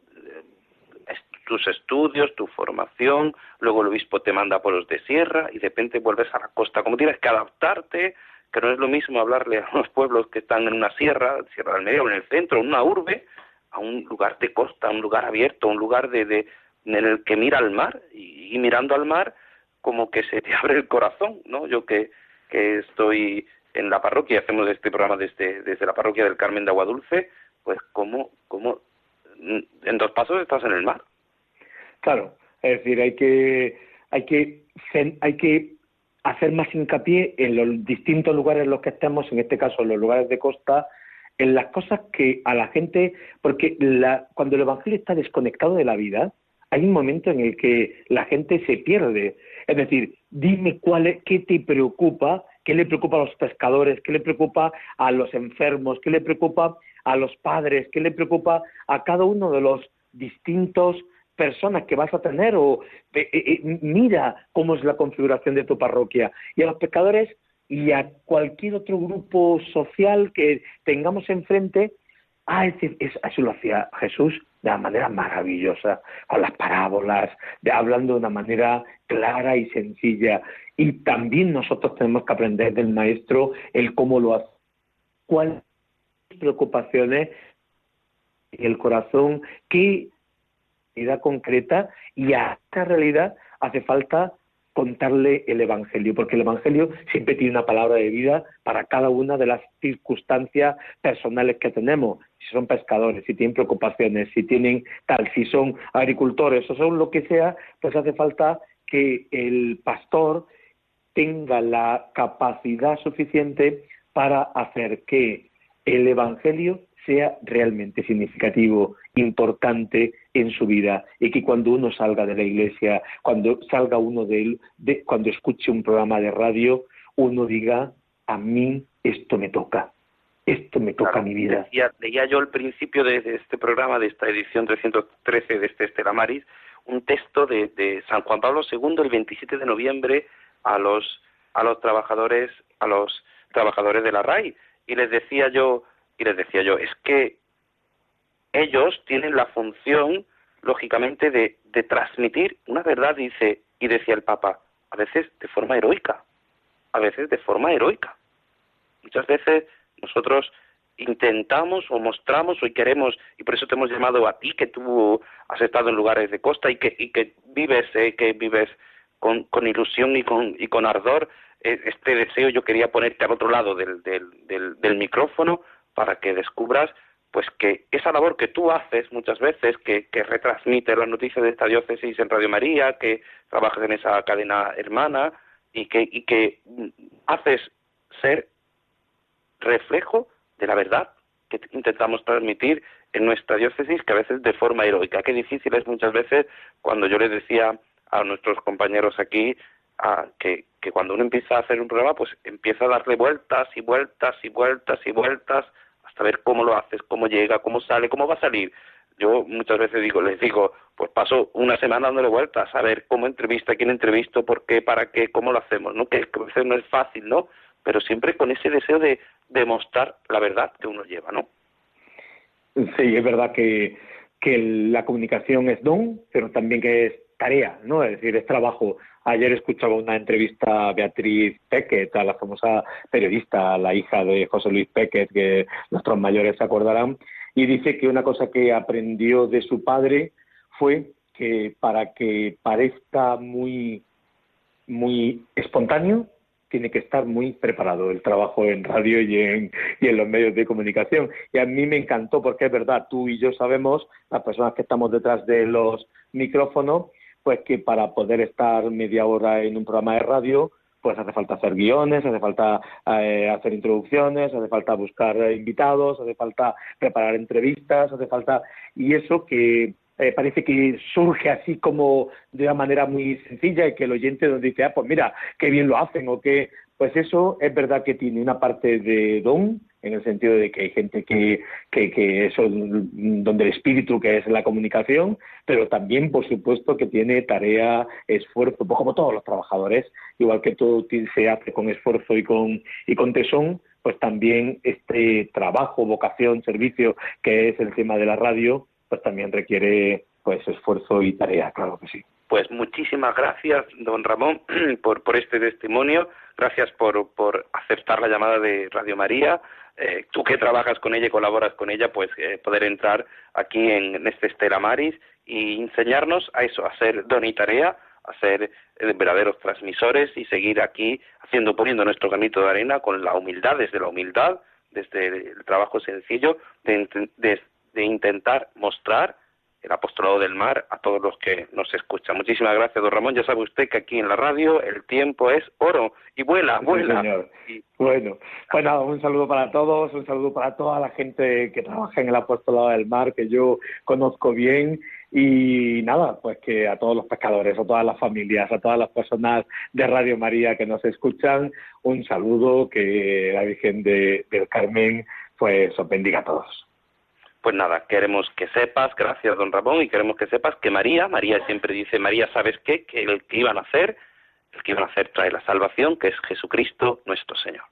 tus estudios, tu formación, luego el obispo te manda por los de sierra y de repente vuelves a la costa. Como tienes que adaptarte, que no es lo mismo hablarle a unos pueblos que están en una sierra, Sierra del Medio, en el centro, en una urbe, a un lugar de costa, a un lugar abierto, un lugar de, de en el que mira al mar y, mirando al mar como que se te abre el corazón, ¿no? Yo que, que estoy en la parroquia, hacemos este programa desde, desde la parroquia del Carmen de Aguadulce, pues como, como en dos pasos estás en el mar.
Claro, es decir, hay que, hay que, hay que hacer más hincapié en los distintos lugares en los que estemos, en este caso en los lugares de costa, en las cosas que a la gente, porque la, cuando el Evangelio está desconectado de la vida, hay un momento en el que la gente se pierde. Es decir, dime cuál es, qué te preocupa, qué le preocupa a los pescadores, qué le preocupa a los enfermos, qué le preocupa a los padres, qué le preocupa a cada uno de los distintos personas que vas a tener o eh, eh, mira cómo es la configuración de tu parroquia. Y a los pescadores y a cualquier otro grupo social que tengamos enfrente, ah, es, eso lo hacía Jesús de una manera maravillosa, con las parábolas, de, hablando de una manera clara y sencilla. Y también nosotros tenemos que aprender del maestro el cómo lo hace, cuáles preocupaciones en el corazón, qué concreta y a esta realidad hace falta contarle el Evangelio, porque el Evangelio siempre tiene una palabra de vida para cada una de las circunstancias personales que tenemos. Si son pescadores, si tienen preocupaciones, si tienen tal, si son agricultores o son lo que sea, pues hace falta que el pastor tenga la capacidad suficiente para hacer que el Evangelio sea realmente significativo, importante en su vida y que cuando uno salga de la iglesia, cuando salga uno de él, de, cuando escuche un programa de radio, uno diga, a mí esto me toca, esto me toca mi vida.
Leía, yo al principio de, este programa, de esta edición 313 de este Estela Maris, un texto de, de San Juan Pablo II el 27 de noviembre a los, a los trabajadores, a los trabajadores de la RAI, y les decía yo, y les decía yo, es que ellos tienen la función, lógicamente, de, de transmitir una verdad, dice, y decía el Papa, a veces de forma heroica, a veces de forma heroica. Muchas veces nosotros intentamos o mostramos o queremos, y por eso te hemos llamado a ti, que tú has estado en lugares de costa y que, y que vives, eh, que vives con, con, ilusión y con, y con ardor, este deseo yo quería ponerte al otro lado del, del, del, del micrófono para que descubras pues que esa labor que tú haces muchas veces, que, que retransmite las noticias de esta diócesis en Radio María, que trabajas en esa cadena hermana y que, y que haces ser reflejo de la verdad que intentamos transmitir en nuestra diócesis, que a veces de forma heroica. Qué difícil es muchas veces cuando yo les decía a nuestros compañeros aquí a, que, que cuando uno empieza a hacer un programa, pues empieza a darle vueltas y vueltas y vueltas y vueltas hasta ver cómo lo haces, cómo llega, cómo sale, cómo va a salir. Yo muchas veces digo, les digo, pues paso una semana dándole vueltas a ver cómo entrevista, quién entrevisto, por qué, para qué, cómo lo hacemos, ¿no? Que, a veces no es fácil, ¿no? Pero siempre con ese deseo de demostrar la verdad que uno lleva, ¿no?
Sí, es verdad que, que la comunicación es don, pero también que es tarea, ¿no? Es decir, es trabajo. Ayer escuchaba una entrevista a Beatriz Pequet, a la famosa periodista, la hija de José Luis Pequet, que nuestros mayores se acordarán, y dice que una cosa que aprendió de su padre fue que para que parezca muy, muy espontáneo, tiene que estar muy preparado el trabajo en radio y en, y en los medios de comunicación. Y a mí me encantó porque es verdad, tú y yo sabemos, las personas que estamos detrás de los micrófonos, pues que para poder estar media hora en un programa de radio, pues hace falta hacer guiones, hace falta eh, hacer introducciones, hace falta buscar invitados, hace falta preparar entrevistas, hace falta y eso que eh, parece que surge así como de una manera muy sencilla y que el oyente nos dice, ah, pues mira, qué bien lo hacen o que, pues eso es verdad que tiene una parte de don, en el sentido de que hay gente que, que, que eso, donde el espíritu que es la comunicación, pero también, por supuesto, que tiene tarea, esfuerzo, pues como todos los trabajadores, igual que todo se hace con esfuerzo y con, y con tesón, pues también este trabajo, vocación, servicio, que es el tema de la radio, pues también requiere pues esfuerzo y tarea, claro que sí.
Pues muchísimas gracias, don Ramón, por, por este testimonio. Gracias por, aceptar la llamada de Radio María. Eh, tú que trabajas con ella y colaboras con ella, pues eh, poder entrar aquí en, este Estela Maris y enseñarnos a eso, a ser don y tarea, a ser eh, verdaderos transmisores y seguir aquí haciendo, poniendo nuestro granito de arena con la humildad, desde la humildad, desde el trabajo sencillo, de intentar mostrar el apostolado del mar a todos los que nos escuchan. Muchísimas gracias, don Ramón. Ya sabe usted que aquí en la radio el tiempo es oro y vuela, vuela.
Bueno, pues nada, un saludo para todos, un saludo para toda la gente que trabaja en el apostolado del mar, que yo conozco bien. Y nada, pues que a todos los pescadores, a todas las familias, a todas las personas de Radio María que nos escuchan, un saludo, que la Virgen de, del Carmen pues os bendiga a todos.
Pues nada, queremos que sepas, gracias don Ramón, y queremos que sepas que María, María siempre dice, María, ¿sabes qué? Que el que iban a hacer, el que iban a hacer trae la salvación, que es Jesucristo nuestro Señor.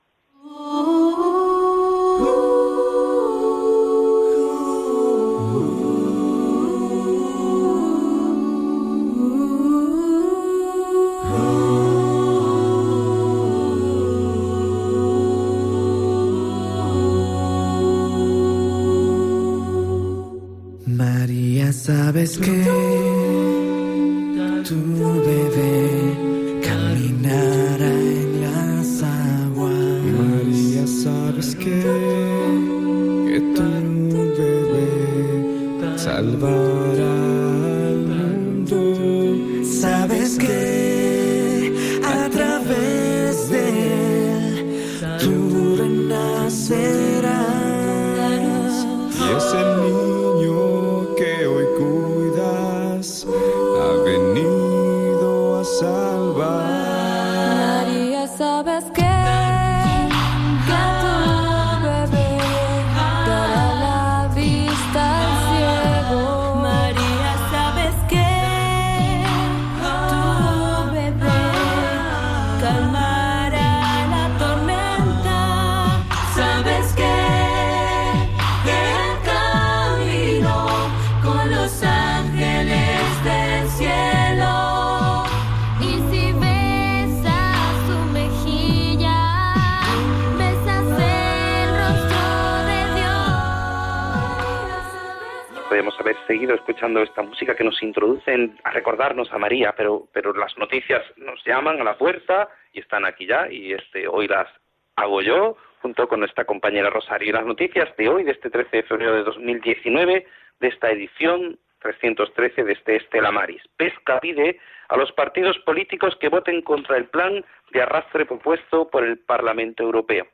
Recordarnos a María, pero, pero las noticias nos llaman a la puerta y están aquí ya y este hoy las hago yo, junto con nuestra compañera Rosario. Las noticias de hoy, de este 13 de febrero de 2019, de esta edición 313 de este Estela Maris. Pesca pide a los partidos políticos que voten contra el plan de arrastre propuesto por el Parlamento Europeo.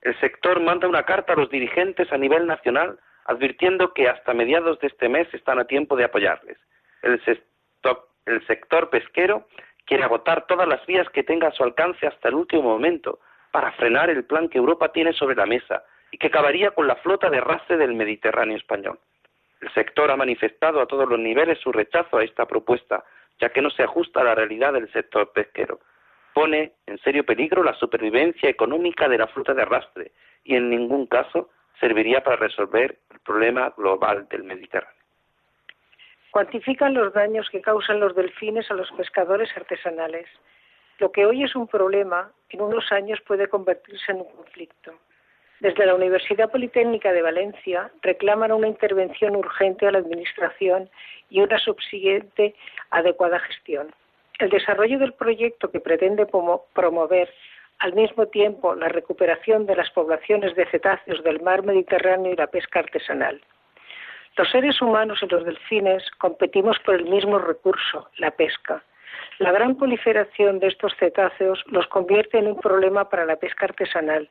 El sector manda una carta a los dirigentes a nivel nacional advirtiendo que hasta mediados de este mes están a tiempo de apoyarles. El el sector pesquero quiere agotar todas las vías que tenga a su alcance hasta el último momento para frenar el plan que Europa tiene sobre la mesa y que acabaría con la flota de arrastre del Mediterráneo español. El sector ha manifestado a todos los niveles su rechazo a esta propuesta, ya que no se ajusta a la realidad del sector pesquero. Pone en serio peligro la supervivencia económica de la flota de arrastre y en ningún caso serviría para resolver el problema global del Mediterráneo.
Cuantifican los daños que causan los delfines a los pescadores artesanales. Lo que hoy es un problema, en unos años puede convertirse en un conflicto. Desde la Universidad Politécnica de Valencia reclaman una intervención urgente a la Administración y una subsiguiente adecuada gestión. El desarrollo del proyecto que pretende promover al mismo tiempo la recuperación de las poblaciones de cetáceos del mar Mediterráneo y la pesca artesanal. Los seres humanos y los delfines competimos por el mismo recurso, la pesca. La gran proliferación de estos cetáceos los convierte en un problema para la pesca artesanal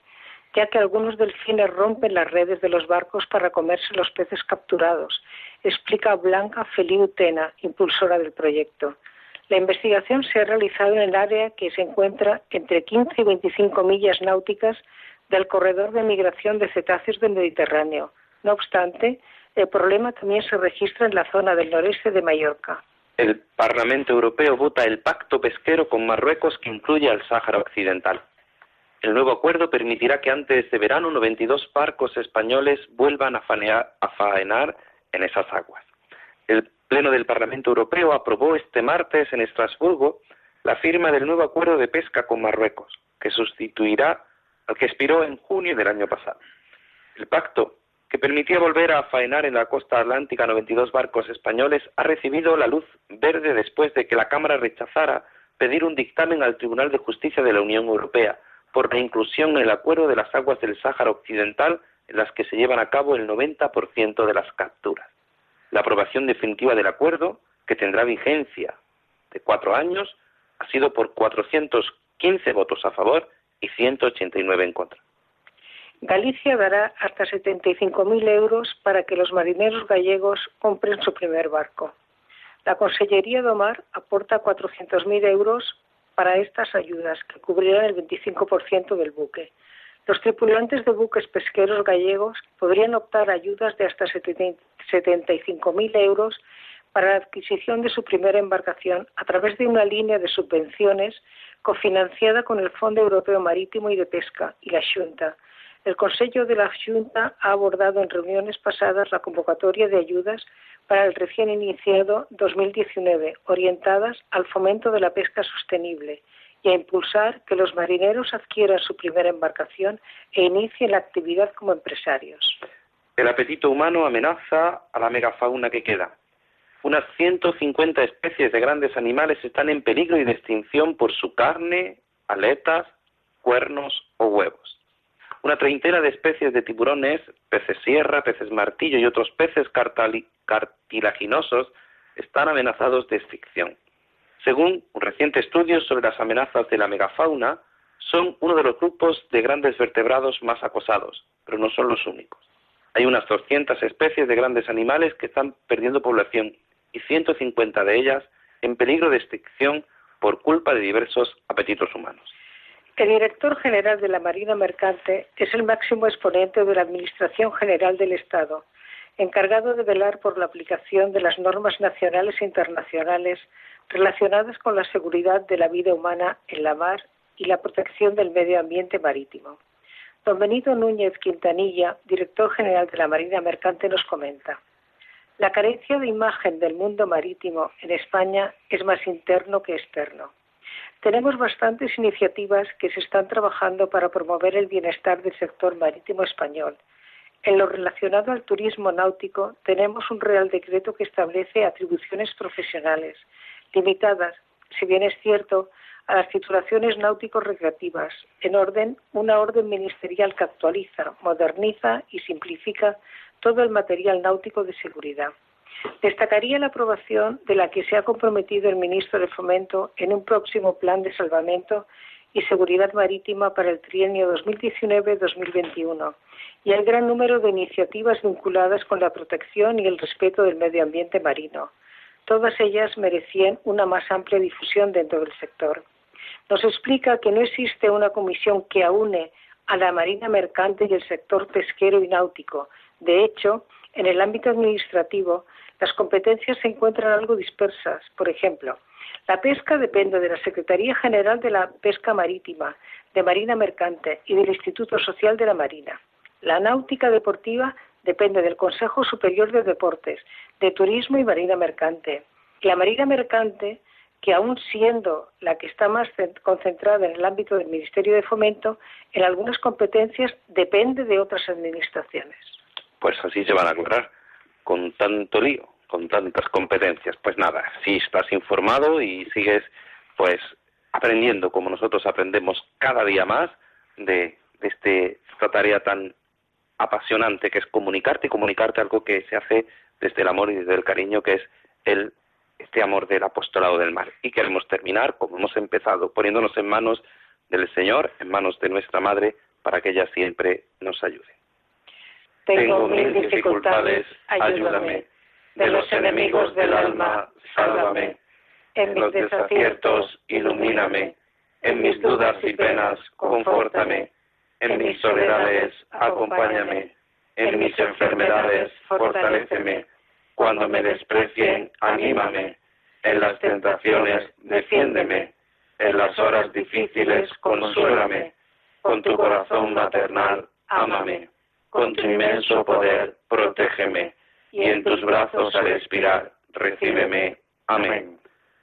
ya que algunos delfines rompen las redes de los barcos para comerse los peces capturados, explica Blanca Feliu Tena, impulsora del proyecto. La investigación se ha realizado en el área que se encuentra entre 15 y 25 millas náuticas del corredor de migración de cetáceos del Mediterráneo. No obstante, el problema también se registra en la zona del noreste de Mallorca.
El Parlamento Europeo vota el pacto pesquero con Marruecos que incluye al Sáhara Occidental. El nuevo acuerdo permitirá que antes de verano 92 barcos españoles vuelvan a, faenar en esas aguas. El Pleno del Parlamento Europeo aprobó este martes en Estrasburgo la firma del nuevo acuerdo de pesca con Marruecos, que sustituirá al que expiró en junio del año pasado. El pacto, que permitía volver a faenar en la costa atlántica 92 barcos españoles, ha recibido la luz verde después de que la Cámara rechazara pedir un dictamen al Tribunal de Justicia de la Unión Europea por la inclusión en el acuerdo de las aguas del Sáhara Occidental en las que se llevan a cabo el 90% de las capturas. La aprobación definitiva del acuerdo, que tendrá vigencia de cuatro años, ha sido por 415 votos a favor y 189 en contra.
Galicia dará hasta 75.000 euros para que los marineros gallegos compren su primer barco. La Consellería de Omar aporta 400.000 euros para estas ayudas, que cubrirán el 25% del buque. Los tripulantes de buques pesqueros gallegos podrían optar a ayudas de hasta 75.000 euros para la adquisición de su primera embarcación a través de una línea de subvenciones cofinanciada con el Fondo Europeo Marítimo y de Pesca y la Junta. El Consejo de la Junta ha abordado en reuniones pasadas la convocatoria de ayudas para el recién iniciado 2019, orientadas al fomento de la pesca sostenible y a impulsar que los marineros adquieran su primera embarcación e inicien la actividad como empresarios.
El apetito humano amenaza a la megafauna que queda. Unas 150 especies de grandes animales están en peligro y de extinción por su carne, aletas, cuernos o huevos. Una treintena de especies de tiburones, peces sierra, peces martillo y otros peces cartilaginosos están amenazados de extinción. Según un reciente estudio sobre las amenazas de la megafauna, son uno de los grupos de grandes vertebrados más acosados, pero no son los únicos. Hay unas 200 especies de grandes animales que están perdiendo población y 150 de ellas en peligro de extinción por culpa de diversos apetitos humanos.
El director general de la Marina Mercante es el máximo exponente de la Administración General del Estado, encargado de velar por la aplicación de las normas nacionales e internacionales relacionadas con la seguridad de la vida humana en la mar y la protección del medio ambiente marítimo. Don Benito Núñez Quintanilla, director general de la Marina Mercante, nos comenta. La carencia de imagen del mundo marítimo en España es más interno que externo. Tenemos bastantes iniciativas que se están trabajando para promover el bienestar del sector marítimo español. En lo relacionado al turismo náutico, tenemos un Real Decreto que establece atribuciones profesionales, limitadas, si bien es cierto, a las titulaciones náutico-recreativas, en orden, una orden ministerial que actualiza, moderniza y simplifica todo el material náutico de seguridad. Destacaría la aprobación de la que se ha comprometido el ministro de Fomento en un próximo plan de salvamento y seguridad marítima para el trienio 2019-2021 y el gran número de iniciativas vinculadas con la protección y el respeto del medio ambiente marino. Todas ellas merecían una más amplia difusión dentro del sector. Nos explica que no existe una comisión que aúne a la marina mercante y el sector pesquero y náutico. De hecho, en el ámbito administrativo, las competencias se encuentran algo dispersas. Por ejemplo, la pesca depende de la Secretaría General de la Pesca Marítima, de Marina Mercante y del Instituto Social de la Marina. La náutica deportiva depende del Consejo Superior de Deportes, de Turismo y Marina Mercante. La Marina Mercante, que aún siendo la que está más concentrada en el ámbito del Ministerio de Fomento, en algunas competencias depende de otras administraciones.
Pues así se van a lograr, con tanto lío, con tantas competencias. Pues nada, si estás informado y sigues pues aprendiendo como nosotros aprendemos cada día más de, de este, esta tarea tan apasionante que es comunicarte y comunicarte algo que se hace desde el amor y desde el cariño que es el este amor del apostolado del mar. Y queremos terminar, como hemos empezado, poniéndonos en manos del Señor, en manos de nuestra Madre, para que ella siempre nos ayude.
Tengo mil dificultades, ayúdame. De los enemigos del alma, sálvame. En mis desaciertos, ilumíname. En mis dudas y penas, confórtame. En mis soledades, acompáñame. En mis enfermedades, fortaléceme. Cuando me desprecien, anímame. En las tentaciones, defiéndeme. En las horas difíciles, consuélame. Con tu corazón maternal, ámame. Con tu inmenso poder, protégeme. Y en tus brazos al expirar, recíbeme. Amén.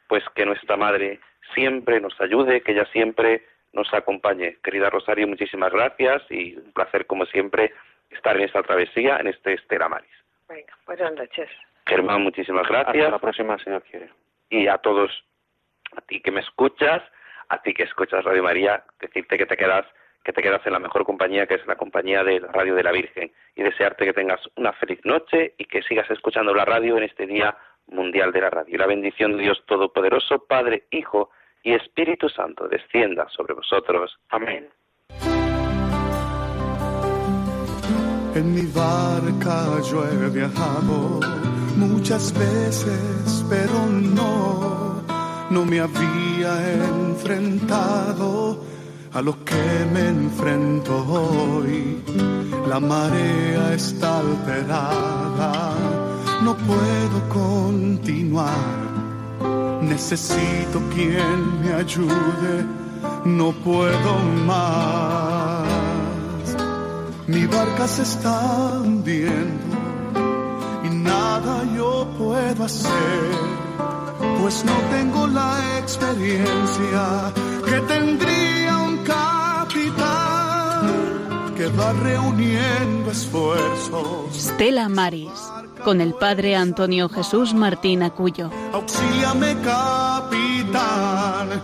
Pues que nuestra Madre siempre nos ayude, que ella siempre nos acompañe. Querida Rosario, muchísimas gracias y un placer, como siempre, estar en esta travesía, en este Estela Maris.
Venga, buenas noches.
Germán, muchísimas gracias.
Hasta la próxima, señor quiere.
Y a todos, a ti que me escuchas, a ti que escuchas Radio María, decirte que te quedas que te quedas en la mejor compañía, que es la compañía de la Radio de la Virgen, y desearte que tengas una feliz noche y que sigas escuchando la radio en este Día Mundial de la Radio. La bendición de Dios Todopoderoso, Padre, Hijo y Espíritu Santo, descienda sobre vosotros. Amén.
En mi barca yo he viajado muchas veces, pero no, no me había enfrentado a lo que me enfrento hoy. La marea está alterada, no puedo continuar. Necesito quien me ayude, no puedo más. Mi barca se está hundiendo y nada yo puedo hacer, pues no tengo la experiencia que tendría va reuniendo esfuerzos.
Stella Maris, con el padre Antonio Jesús Martín Acuyo.
Auxíame, capitán